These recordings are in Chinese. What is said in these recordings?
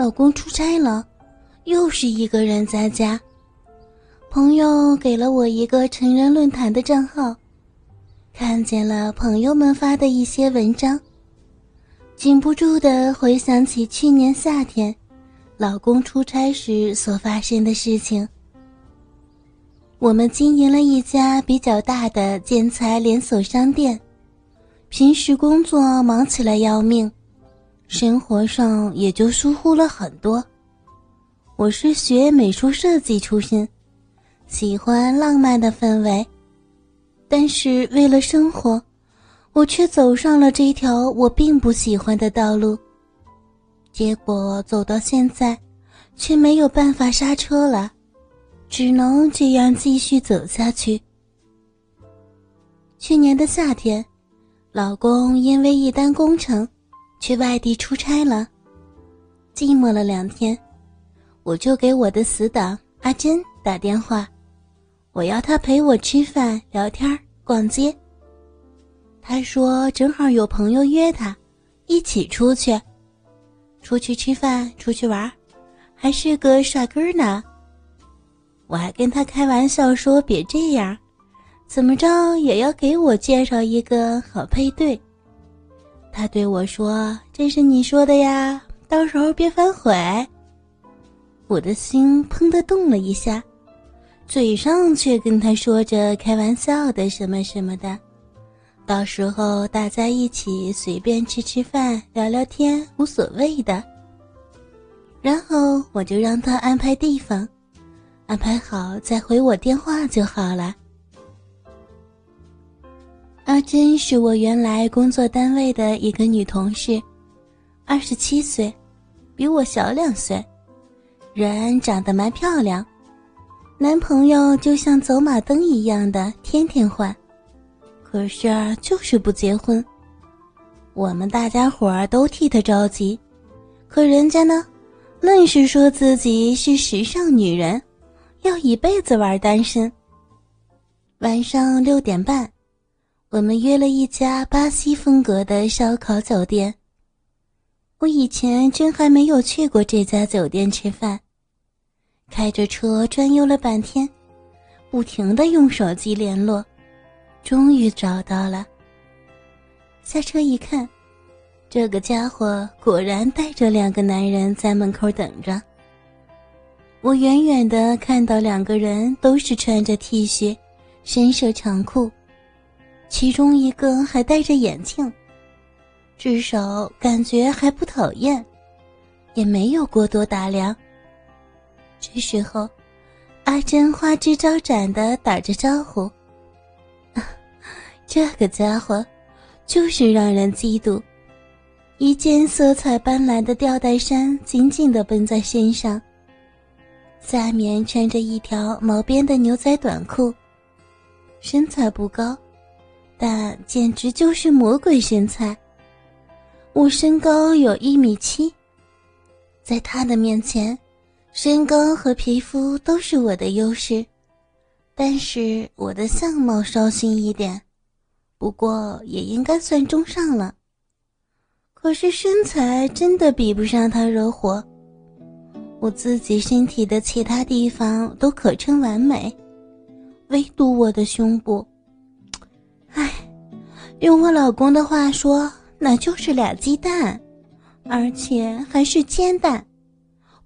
老公出差了，又是一个人在家。朋友给了我一个成人论坛的账号，看见了朋友们发的一些文章，禁不住的回想起去年夏天，老公出差时所发生的事情。我们经营了一家比较大的建材连锁商店，平时工作忙起来要命。生活上也就疏忽了很多。我是学美术设计出身，喜欢浪漫的氛围，但是为了生活，我却走上了这条我并不喜欢的道路。结果走到现在，却没有办法刹车了，只能这样继续走下去。去年的夏天，老公因为一单工程。去外地出差了，寂寞了两天，我就给我的死党阿珍打电话，我要她陪我吃饭、聊天、逛街。他说正好有朋友约他，一起出去，出去吃饭、出去玩，还是个帅哥呢。我还跟他开玩笑说别这样，怎么着也要给我介绍一个好配对。他对我说：“这是你说的呀，到时候别反悔。”我的心砰的动了一下，嘴上却跟他说着开玩笑的什么什么的。到时候大家一起随便吃吃饭、聊聊天，无所谓的。然后我就让他安排地方，安排好再回我电话就好了。阿珍是我原来工作单位的一个女同事，二十七岁，比我小两岁，人长得蛮漂亮，男朋友就像走马灯一样的天天换，可是就是不结婚。我们大家伙儿都替她着急，可人家呢，愣是说自己是时尚女人，要一辈子玩单身。晚上六点半。我们约了一家巴西风格的烧烤酒店。我以前真还没有去过这家酒店吃饭，开着车转悠了半天，不停的用手机联络，终于找到了。下车一看，这个家伙果然带着两个男人在门口等着。我远远的看到两个人都是穿着 T 恤、深色长裤。其中一个还戴着眼镜，至少感觉还不讨厌，也没有过多打量。这时候，阿珍花枝招展的打着招呼：“ 这个家伙，就是让人嫉妒。”一件色彩斑斓的吊带衫紧紧的绷在身上，下面穿着一条毛边的牛仔短裤，身材不高。但简直就是魔鬼身材。我身高有一米七，在他的面前，身高和皮肤都是我的优势，但是我的相貌稍逊一点，不过也应该算中上了。可是身材真的比不上他惹火，我自己身体的其他地方都可称完美，唯独我的胸部。唉，用我老公的话说，那就是俩鸡蛋，而且还是煎蛋。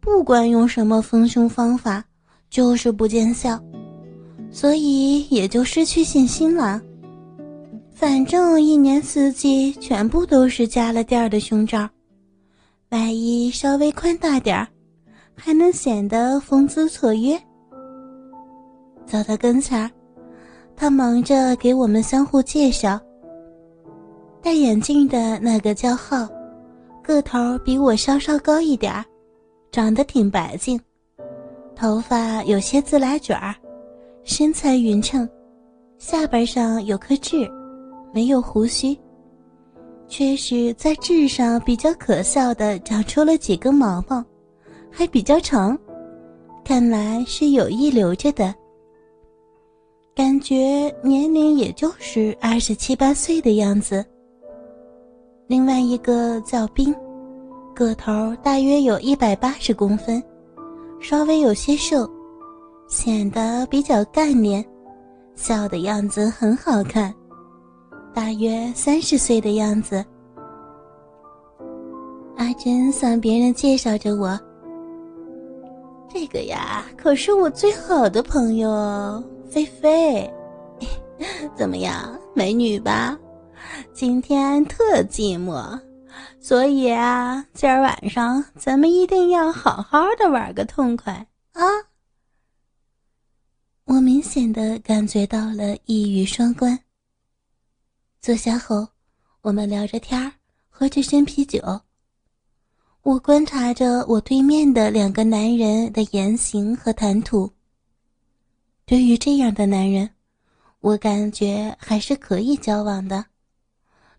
不管用什么丰胸方法，就是不见效，所以也就失去信心了。反正一年四季全部都是加了垫儿的胸罩，外衣稍微宽大点儿，还能显得风姿绰约。走到跟前儿。他忙着给我们相互介绍。戴眼镜的那个叫浩，个头比我稍稍高一点儿，长得挺白净，头发有些自来卷儿，身材匀称，下巴上有颗痣，没有胡须，却是在痣上比较可笑的长出了几根毛毛，还比较长，看来是有意留着的。感觉年龄也就是二十七八岁的样子。另外一个叫冰，个头大约有一百八十公分，稍微有些瘦，显得比较干练，笑的样子很好看，大约三十岁的样子。阿珍向别人介绍着我：“这个呀，可是我最好的朋友菲菲，怎么样，美女吧？今天特寂寞，所以啊，今儿晚上咱们一定要好好的玩个痛快啊！”我明显的感觉到了一语双关。坐下后，我们聊着天儿，喝着生啤酒。我观察着我对面的两个男人的言行和谈吐。对于这样的男人，我感觉还是可以交往的。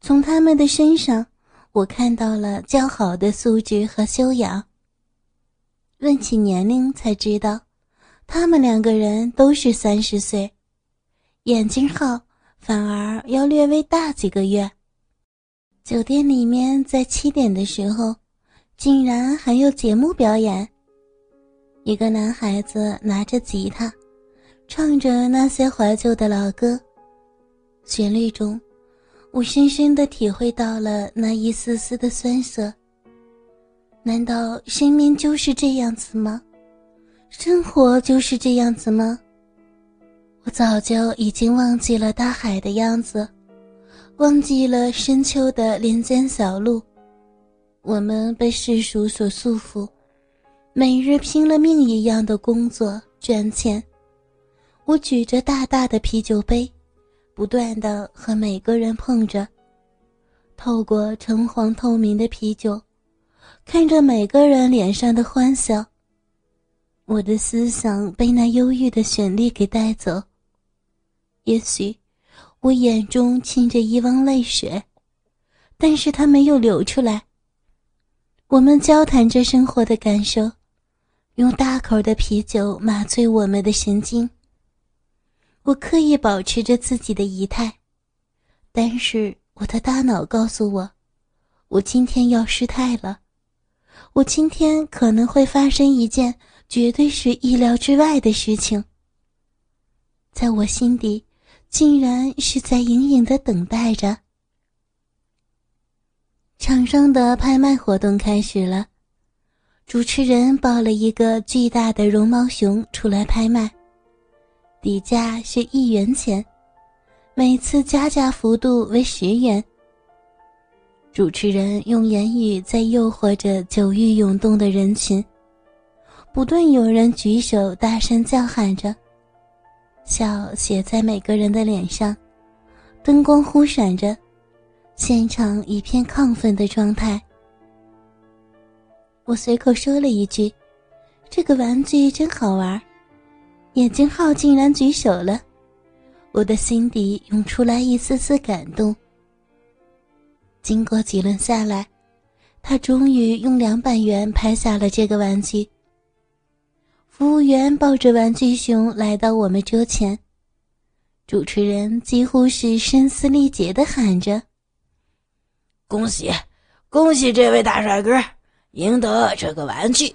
从他们的身上，我看到了较好的素质和修养。问起年龄，才知道，他们两个人都是三十岁，眼睛号反而要略微大几个月。酒店里面在七点的时候。竟然还有节目表演。一个男孩子拿着吉他，唱着那些怀旧的老歌。旋律中，我深深的体会到了那一丝丝的酸涩。难道生命就是这样子吗？生活就是这样子吗？我早就已经忘记了大海的样子，忘记了深秋的林间小路。我们被世俗所束缚，每日拼了命一样的工作赚钱。我举着大大的啤酒杯，不断的和每个人碰着，透过橙黄透明的啤酒，看着每个人脸上的欢笑。我的思想被那忧郁的旋律给带走。也许，我眼中噙着一汪泪水，但是它没有流出来。我们交谈着生活的感受，用大口的啤酒麻醉我们的神经。我刻意保持着自己的仪态，但是我的大脑告诉我，我今天要失态了，我今天可能会发生一件绝对是意料之外的事情。在我心底，竟然是在隐隐的等待着。场上的拍卖活动开始了，主持人抱了一个巨大的绒毛熊出来拍卖，底价是一元钱，每次加价幅度为十元。主持人用言语在诱惑着酒欲涌动的人群，不断有人举手大声叫喊着，笑写在每个人的脸上，灯光忽闪着。现场一片亢奋的状态。我随口说了一句：“这个玩具真好玩。”眼镜号竟然举手了，我的心底涌出来一丝丝感动。经过几轮下来，他终于用两百元拍下了这个玩具。服务员抱着玩具熊来到我们桌前，主持人几乎是声嘶力竭的喊着。恭喜，恭喜这位大帅哥赢得这个玩具！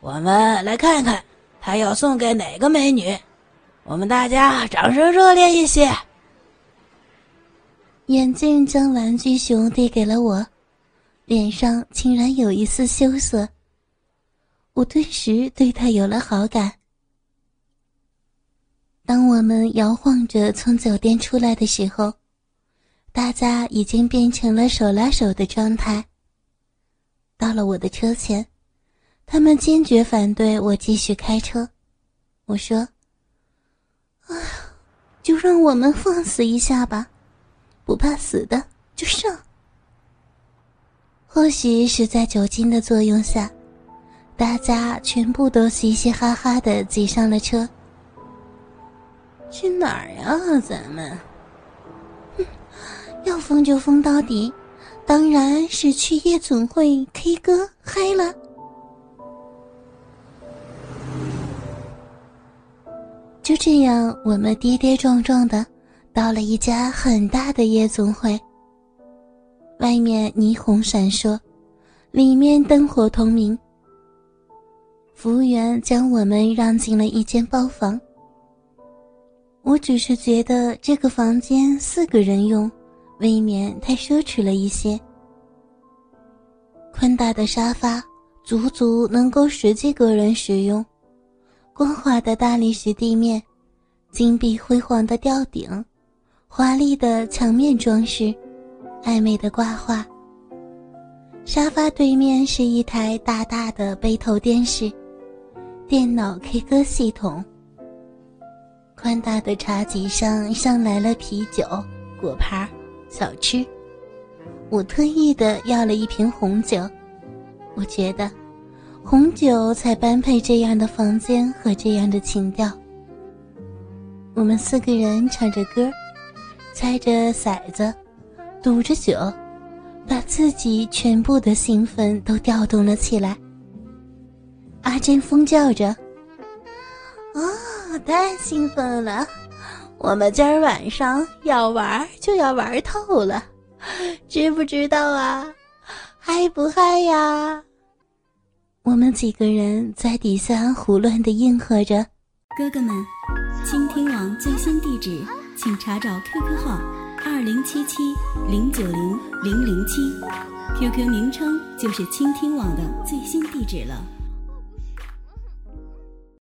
我们来看看他要送给哪个美女。我们大家掌声热烈一些。眼镜将玩具熊递给了我，脸上竟然有一丝羞涩。我顿时对他有了好感。当我们摇晃着从酒店出来的时候。大家已经变成了手拉手的状态。到了我的车前，他们坚决反对我继续开车。我说：“啊，就让我们放肆一下吧，不怕死的就上。”或许是在酒精的作用下，大家全部都嘻嘻哈哈的挤上了车。去哪儿呀，咱们？要疯就疯到底，当然是去夜总会 K 歌嗨了。就这样，我们跌跌撞撞的到了一家很大的夜总会。外面霓虹闪烁，里面灯火通明。服务员将我们让进了一间包房。我只是觉得这个房间四个人用，未免太奢侈了一些。宽大的沙发足足能够十几个人使用，光滑的大理石地面，金碧辉煌的吊顶，华丽的墙面装饰，暧昧的挂画。沙发对面是一台大大的背投电视。电脑 K 歌系统。宽大的茶几上上来了啤酒、果盘、小吃。我特意的要了一瓶红酒，我觉得红酒才般配这样的房间和这样的情调。我们四个人唱着歌，猜着骰子，赌着酒，把自己全部的兴奋都调动了起来。阿珍疯叫着：“啊，太兴奋了！我们今儿晚上要玩就要玩透了，知不知道啊？嗨不嗨呀？”我们几个人在底下胡乱的应和着。哥哥们，倾听网最新地址，请查找 QQ 号二零七七零九零零零七，QQ 名称就是倾听网的最新地址了。